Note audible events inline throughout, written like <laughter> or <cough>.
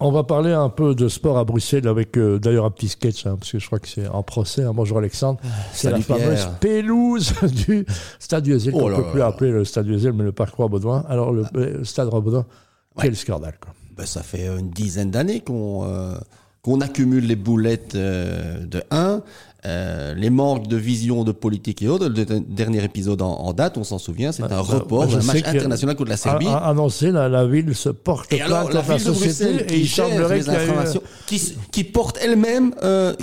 On va parler un peu de sport à Bruxelles avec euh, d'ailleurs un petit sketch, hein, parce que je crois que c'est en procès. Hein. Bonjour Alexandre. C'est la fameuse Pierre. pelouse <laughs> du stade du Ezel, Oh qu'on ne peut plus là. appeler le stade du Ezel, mais le parc Roi-Baudouin. Alors, le euh, stade Roi-Baudouin, quel scandale. Quoi. Ben, ça fait une dizaine d'années qu'on euh, qu'on accumule les boulettes euh, de 1, les manques de vision de politique et autres. Le de- dernier épisode en, en date, on s'en souvient, c'est un report bah, je d'un match international contre la Serbie. A- a- annoncé, la, la ville se porte Et alors, la la ville de société Bruxelles et il semblerait les a eu- informations, qui, qui porte elle-même, euh,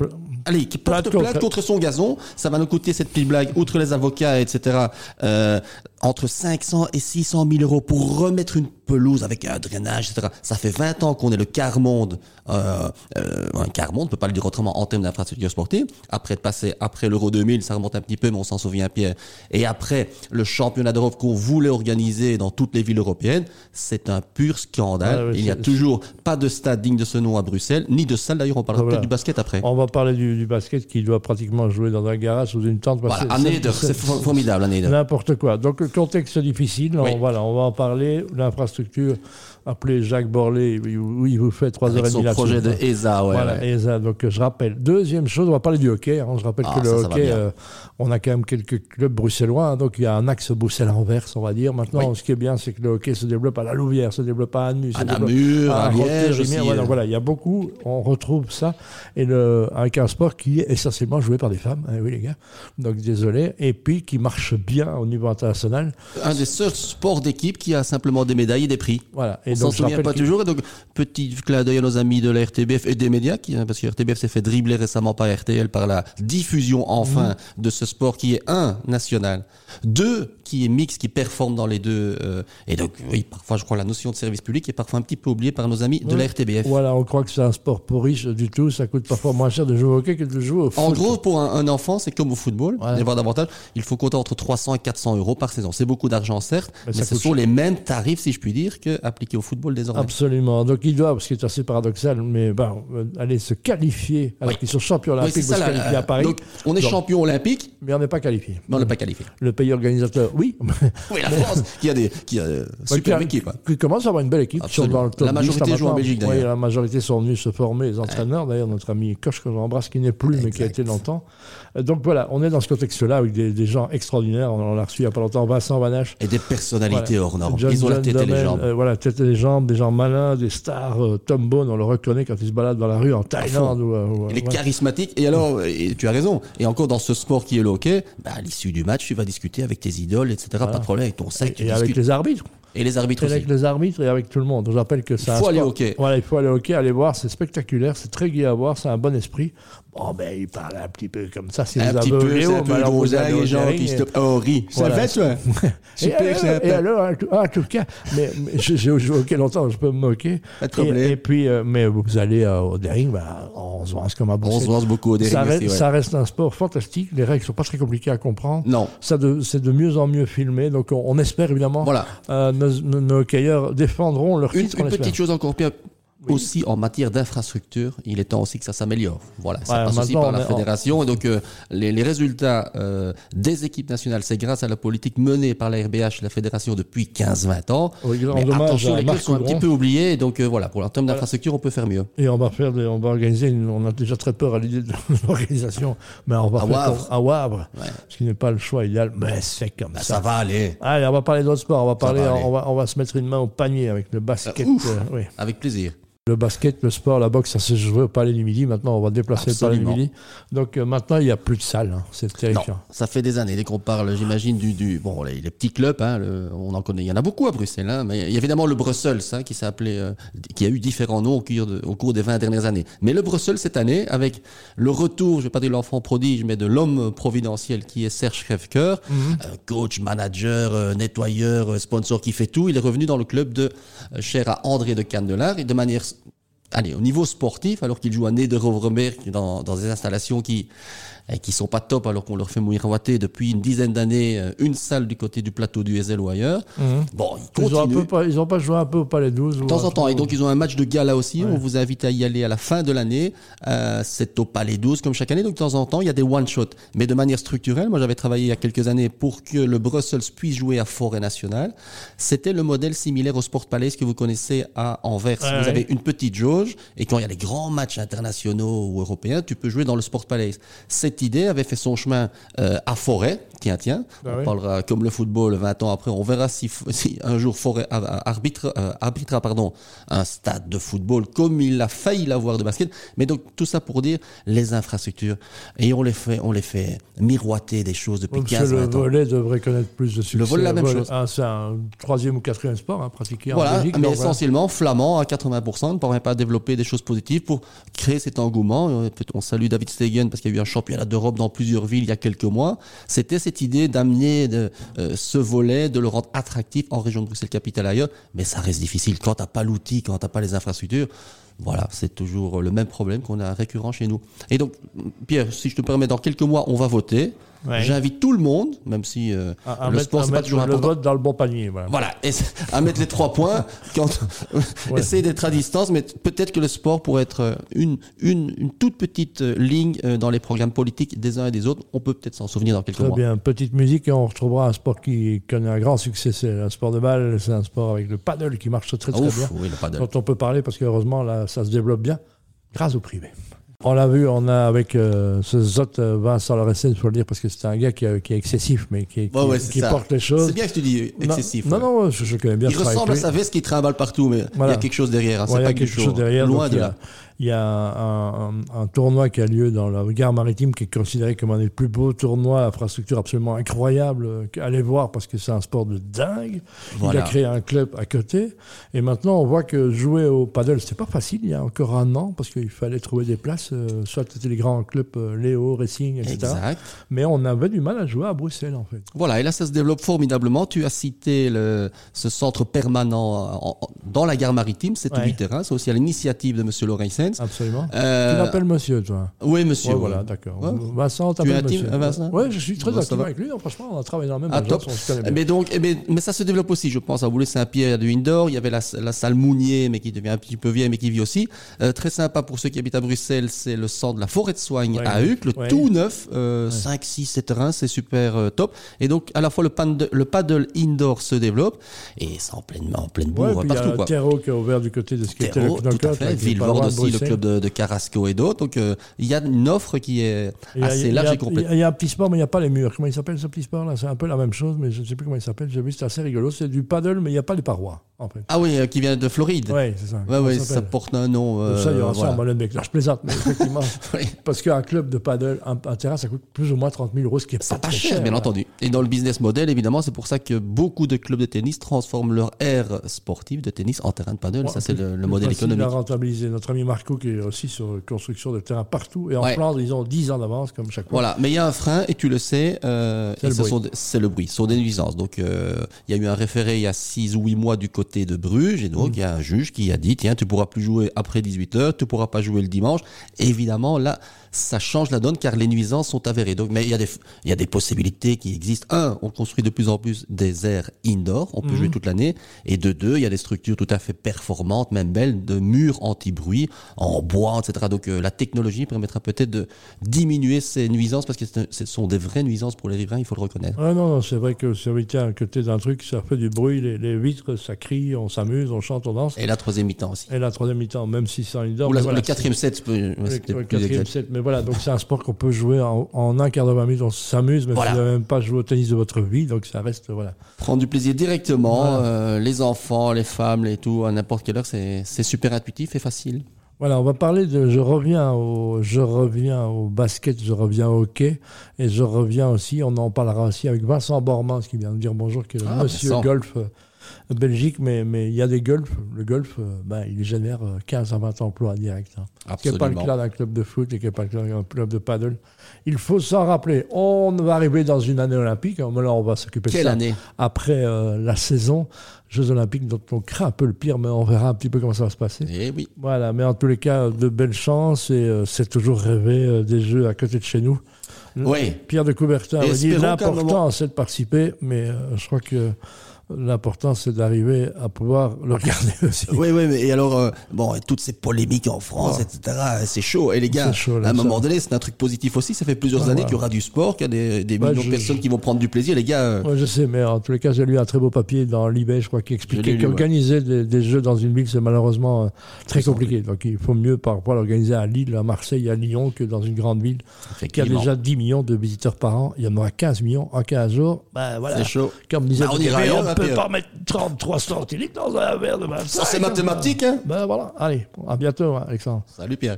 allez, qui porte Plainte contre... son gazon. Ça va nous coûter cette petite blague, outre les avocats, etc. euh, entre 500 et 600 000 euros pour remettre une pelouse avec un drainage, etc. Ça fait 20 ans qu'on est le quart monde, euh, euh, un quart monde, on peut pas le dire autrement en termes d'infrastructure sportive. Après de passer après l'Euro 2000, ça remonte un petit peu, mais on s'en souvient Pierre. Et après le championnat d'Europe qu'on voulait organiser dans toutes les villes européennes, c'est un pur scandale. Ah oui, Il n'y a toujours pas de stade digne de ce nom à Bruxelles, ni de salle d'ailleurs. On parlera Voilà. peut-être du basket après. On va parler du, du basket qui doit pratiquement jouer dans un garage sous une tente. Voilà, c'est- formidable, Eder. N'importe quoi. Donc, contexte difficile, on, voilà, on va en parler. L'infrastructure, appelé Jacques Borlé, oui, il vous fait 3h30 Avec son projet de ESA, ouais. voilà, ouais. et ça, donc je rappelle. Deuxième chose, on va parler du hockey. hein. Je rappelle Ah, que le ça, hockey, euh, on a quand même quelques clubs bruxellois, hein. donc il y a un axe Bruxelles-Anvers, on va dire. Maintenant, ce qui est bien, c'est que le hockey se développe à la Louvière, se développe à Annus, se À Namur, à Liège aussi, Voilà, euh. voilà, il y a beaucoup, on retrouve ça, et le, avec un sport qui est essentiellement joué par des femmes, hein, oui les gars, donc désolé, et puis qui marche bien au niveau international. Un des seuls sports d'équipe qui a simplement des médailles et des prix. Voilà. Et on s'en souvient pas toujours. Et donc, petit clin d'œil à nos amis de la RTBF et des médias, qui, hein, parce que RTBF s'est fait dribbler récemment par RTL par la diffusion enfin Mhm. de ce sport qui est un national, deux qui est mix, qui performe dans les deux. euh, et donc, oui, parfois, je crois la notion de service public est parfois un petit peu oubliée par nos amis de la RTBF. Voilà, on croit que c'est un sport pour riches du tout, ça coûte parfois moins cher de jouer au hockey que de jouer au foot. En gros, pour un, un enfant, c'est comme au football. Ouais. Il a davantage. Il faut compter entre 300 et 400 euros par saison. C'est beaucoup d'argent, certes, Mais ce sont cher. les mêmes tarifs, si je puis dire, que appliqués au football désormais. Absolument. Donc ils doivent, ce qui est assez paradoxal, mais bon, euh, aller se qualifier, alors Oui. qu'ils sont champions Oui, olympiques, pour ça. se la- qualifier à Paris. Donc, on est Donc, champion olympique, Mais on n'est pas qualifié. mais on n'est pas qualifié. Le pays organisateur, oui. Oui, la France, <laughs> qui a des, qui a euh, super qui, équipe. hein. qui commence à avoir une belle équipe. Dans le top La majorité 10, joue en. Belgique, Oui, d'ailleurs. la majorité sont venus se former, les entraîneurs. D'ailleurs, notre ami Koch, que j'embrasse, qui n'est plus, mais qui a été longtemps. Euh, Donc voilà, on est dans ce contexte-là avec des, des gens extraordinaires. On en a reçu il n'y a pas longtemps Vincent Vanache. Et des personnalités Voilà. hors normes. John- Ils ont la tête et les jambes. euh, voilà, tête et les jambes, des gens malins, des stars. euh, Tom Bone, on le reconnaît quand il se balade dans la rue en Thaïlande. Ou, ou, Il est ouais. charismatique. Et alors, et tu as raison. Et encore dans ce sport qui est le hockey, bah, à l'issue du match, tu vas discuter avec tes idoles, etc. Pas de problème. Avec ton sac, tu Et avec les arbitres. Et les arbitres Et aussi. avec les arbitres et avec tout le monde. Je rappelle que c'est Il un faut aller au hockey. Voilà, il faut aller au hockey, aller voir, c'est spectaculaire, c'est très gai à voir, c'est un bon esprit. Bon, ben, il parle un petit peu comme ça, si Un petit peu, c'est un mais peu au les gens qui se Oh, rit. Ça toi? Et <laughs> Super sympa. et alors, en tout- cas, mais, j'ai joué au hockey longtemps, je peux me moquer. Pas de problème. Et, puis, euh, mais vous allez euh, au Daring, bah, on se lance comme à On Bruxelles. se lance beaucoup au ça, ouais. ça reste un sport fantastique, les règles sont pas très compliquées à comprendre. Non. Ça c'est de mieux en mieux filmé, donc on, on espère évidemment Voilà. Nos, nos, nos hockeyeurs défendront leur Une, titre. une petite chose encore pire. Aussi en matière d'infrastructure, il est temps aussi que ça s'améliore. Voilà, ça Ouais, passe aussi par la en- fédération. Et donc euh, les, les résultats euh, des équipes nationales, c'est grâce à la politique menée par la RBH, la fédération depuis 15-20 ans. Oui, grand Mais attention, à les clubs sont un petit peu oubliés. Et donc euh, voilà, pour en termes d'infrastructure, on peut faire mieux. Et on va faire, des- on va organiser, une- on a déjà très peur à l'idée de <laughs> l'organisation, mais on va À faire Wavre. à Wavre, Ouais. ce qui n'est pas le choix idéal, mais c'est comme Bah, ça. ça va aller, Allez, on va parler d'autres sports, on va parler, va on va, on va se mettre une main au panier avec le basket. ouf. oui. avec plaisir. Le basket, le sport, la boxe, ça se joue au Palais du Midi. Maintenant, on va déplacer le Palais du Absolument. Midi. Donc euh, maintenant, il n'y a plus de salle. hein. C'est Non, terrifiant. ça fait des années. Dès qu'on parle, j'imagine, du, du bon, les, les petits clubs, hein, le- on en connaît. Il y en a beaucoup à Bruxelles, hein, mais il y a évidemment le Brussels, qui s'est appelé, euh, qui a eu différents noms au cours, de- au cours des 20 dernières années. Mais le Brussels cette année, avec le retour, je vais pas dire l'enfant prodige, mais de l'homme providentiel qui est Serge Krefker, Mhm. euh, coach, manager, nettoyeur, sponsor qui fait tout. Il est revenu dans le club de cher à André de Candelard et de manière Allez, au niveau sportif, alors qu'il joue à Nederovermerk dans, dans des installations qui eh, qui sont pas top, alors qu'on leur fait miroiter depuis une dizaine d'années euh, une salle du côté du plateau du Ezel ou ailleurs. Bon, ils Ils ont, un continuent. peu, pas- ils ont pas joué un peu au Palais 12 De temps en temps. Et donc, ils ont un match de gala aussi. On vous invite à y aller à la fin de l'année. Euh, c'est au Palais 12, comme chaque année. Donc, de temps en temps, il y a des one-shots. Mais de manière structurelle, moi, j'avais travaillé il y a quelques années pour que le Brussels puisse jouer à Forêt Nationale. C'était le modèle similaire au Sport Palace que vous connaissez à Anvers. Ouais, vous ouais. avez une petite jauge loge et quand il y a les grands matchs internationaux ou européens, tu peux jouer dans le Sport Palace. Cette idée avait fait son chemin euh, à Forêt, tiens, tiens. Ah on oui. parlera comme le football 20 ans après. On verra si, si un jour Forêt arbitre, euh, arbitrera pardon, un stade de football comme il a failli l'avoir de basket. Mais donc tout ça pour dire les infrastructures. Et on les fait, on les fait miroiter des choses depuis Parce que 15 le 20 ans. volet devrait connaître plus de succès. volley, la même chose. ah, c'est un troisième ou quatrième sport hein, pratiqué en Voilà, Belgique. mais essentiellement flamand à 80%, ne parvient pas à des choses positives pour créer cet engouement. On salue David Stegen parce qu'il y a eu un championnat d'Europe dans plusieurs villes il y a quelques mois. C'était cette idée d'amener euh, ce volet, de le rendre attractif en région de Bruxelles capitale ailleurs, mais ça reste difficile quand t'as pas l'outil, quand t'as pas les infrastructures. Voilà, c'est toujours le même problème qu'on a récurrent chez nous. Et donc, Pierre, si je te permets, dans quelques mois, on va voter. Ouais. J'invite tout le monde, même si euh, À, à le mettre, sport c'est pas toujours le important. vote dans le bon panier. Voilà. Voilà, et c'est- à mettre les trois points, <laughs> quand, Ouais. essayer d'être à distance, mais peut-être que le sport pourrait être euh, une, une, une toute petite euh, ligne euh, dans les programmes politiques des uns et des autres. On peut peut-être s'en souvenir dans quelques Très mois. bien, petite musique et on retrouvera un sport qui connaît un grand succès, c'est un sport de balle, c'est un sport avec le paddle qui marche très très Ouf, bien. oui, le paddle. dont on peut parler parce que heureusement là ça se développe bien grâce au privé. On l'a vu, on a avec euh, ce Zot euh, Vincent Lorenzen, il faut le dire parce que c'est un gars qui, qui est excessif mais qui, qui- Ouais, ouais, c'est qui ça. porte les choses. C'est bien que tu dis excessif. Non, ouais. non, non, je, je connais bien. Il ressemble à sa veste qui trimballe partout, mais il Voilà. y a quelque chose derrière. hein. C'est pas quelque chose derrière. Loin donc de là. Il y a un, un- un tournoi qui a lieu dans la gare maritime qui est considéré comme un des plus beaux tournois, infrastructure absolument incroyable. euh, Allez voir parce que c'est un sport de dingue. Il a créé un club à côté. Et maintenant, on voit que jouer au paddle, c'était pas facile il y a encore un an parce qu'il fallait trouver des places. euh, soit c'était les grands clubs euh, Léo, Racing, etc. Exact. Mais on avait du mal à jouer à Bruxelles en fait. Voilà, et là, ça se développe formidablement. Tu as cité le, ce centre permanent en- en- dans la gare maritime, c'est Ouais. huit terrains. C'est aussi à l'initiative de M. Absolument. Euh, Tu l'appelles monsieur, toi Oui, monsieur. Ouais, voilà, d'accord. Ouais. Vincent, t'appelles monsieur. euh, Vincent Ouais, je suis très va. avec lui. hein, Franchement, on a travaillé dans la même Ah, agence, top. on se connaît bien. Mais donc, eh ben, mais ça se développe aussi, je pense. À y a du indoor. Il y avait la, la salle Mounier, mais qui devient un petit peu vieille, mais qui vit aussi. Euh, très sympa pour ceux qui habitent à Bruxelles, c'est le centre de la forêt de soigne Ouais. à Huc, le Ouais. tout neuf, euh, 5, 6, 7 terrains, c'est super euh, top. Et donc, à la fois le paddle, le paddle indoor se développe, et c'est en pleine, en pleine bourre puis il y partout, a quoi. Terreau qui a ouvert du côté de ce qui était le de aussi, le club de, de Carrasco et d'autres. Donc, euh, il y a une offre qui est assez a- large et complète. Il y a un petit sport, mais il n'y a pas les murs. Comment il s'appelle ce petit sport là C'est un peu la même chose, mais je ne sais plus comment il s'appelle. J'ai vu, c'est assez rigolo. C'est du paddle, mais il n'y a pas les parois, en fait. Ah oui, euh, qui vient de Floride. Ouais, c'est ça. Ouais, ouais, ça ça porte un nom. euh, ça, il y aura ça voilà. à Molenbeek. Là, je plaisante, mais effectivement. <laughs> Oui. Parce qu'un club de paddle, un, un terrain, ça coûte plus ou moins 30 000 euros, ce qui est pas pas très cher, bien entendu. Et dans le business model, évidemment, c'est pour ça que beaucoup de clubs de tennis transforment leur aire sportive de tennis en terrain de paddle. Ça, c'est le, modèle économique. à rentabiliser. Notre ami Marco, qui est aussi sur construction de terrain partout. Et en Ouais. Flandre, ils ont 10 ans d'avance, comme chaque fois. Voilà, mais il y a un frein, et tu le sais, euh, C'est le le bruit, ce sont des nuisances. Donc, euh, il y a eu un référé il y a 6 ou 8 mois du côté de Bruges, et Mm. donc il y a un juge qui a dit, tiens, tu pourras plus jouer après 18h, tu pourras pas jouer le dimanche. Évidemment, là, ça change la donne, car les nuisances sont avérées. Donc, mais il y a des, il y a des possibilités qui existent. Un, on construit de plus en plus des aires indoor, on peut Mhm. jouer toute l'année. Et de deux, il y a des structures tout à fait performantes, même belles, de murs anti-bruit, en bois, etc. Donc, euh, la technologie permettra peut-être de diminuer ces nuisances, parce que un- ce sont des vraies nuisances pour les riverains, il faut le reconnaître. Ah non, non, c'est vrai que c'est tiens, à côté d'un truc, ça fait du bruit, les, les vitres, ça crie, on s'amuse, on chante, on danse. Et la troisième mi-temps aussi. Et la troisième mi-temps, même si c'est en indoor. Ou la- mais voilà, le quatrième set, peut- le, le quatrième set. Mais voilà, donc c'est un sport qu'on peut jouer en, en un quart de 20 minutes, on s'amuse, mais Voilà. vous n'avez même pas joué au tennis de votre vie, donc ça reste, voilà. Prendre du plaisir directement, Voilà. euh, les enfants, les femmes, les tout, à n'importe quelle heure, c'est super intuitif et facile. Voilà, on va parler de. Je reviens au, je reviens au basket, je reviens au hockey, et je reviens aussi. On en parlera aussi avec Vincent Bormans qui vient de dire bonjour, qui est le Ah, monsieur Vincent. golf euh, Belgique, mais mais il y a des golfs. Le golf, euh, ben, il génère euh, 15 à 20 emplois directs. hein. Ce qui n'est pas le cas d'un club de foot et qui n'est pas le cas d'un club de paddle. Il faut s'en rappeler. On va arriver dans une année olympique. hein, mais là, on va s'occuper de Quelle ça année? après euh, la saison Jeux olympiques dont on craint un peu le pire, mais on verra un petit peu comment ça va se passer. Eh oui. Voilà, mais en tous les cas, de belles chances et euh, c'est toujours rêvé euh, des jeux à côté de chez nous. Oui. Pierre de Coubertin Et avait dit l'important moment- c'est de participer, mais euh, je crois que L'important, c'est d'arriver à pouvoir le regarder <laughs> aussi. Oui, oui, mais et alors, euh, bon, et toutes ces polémiques en France, etc., c'est chaud. Et les gars, C'est chaud, là, à un moment ça. donné, c'est un truc positif aussi. Ça fait plusieurs Ah, années ouais. qu'il y aura du sport, qu'il y a des, millions de personnes qui vont prendre du plaisir. Les gars, euh, je sais, mais en tous les cas, j'ai lu un très beau papier dans l'eBay, je crois, qui expliquait qu'organiser des, des jeux dans une ville, c'est malheureusement euh, très compliqué. Donc il faut mieux parfois l'organiser à Lille, à Marseille, à Lyon que dans une grande ville qui a déjà 10 millions de visiteurs par an. Il y en aura 15 millions en 15 jours. Ben voilà. c'est chaud. Comme disait Bah, on Ne peut Pierre. pas mettre 33 centilitres dans un verre de vin. Ça, c'est mathématique, hein Ben voilà. Allez, à bientôt, Alexandre. Salut Pierre.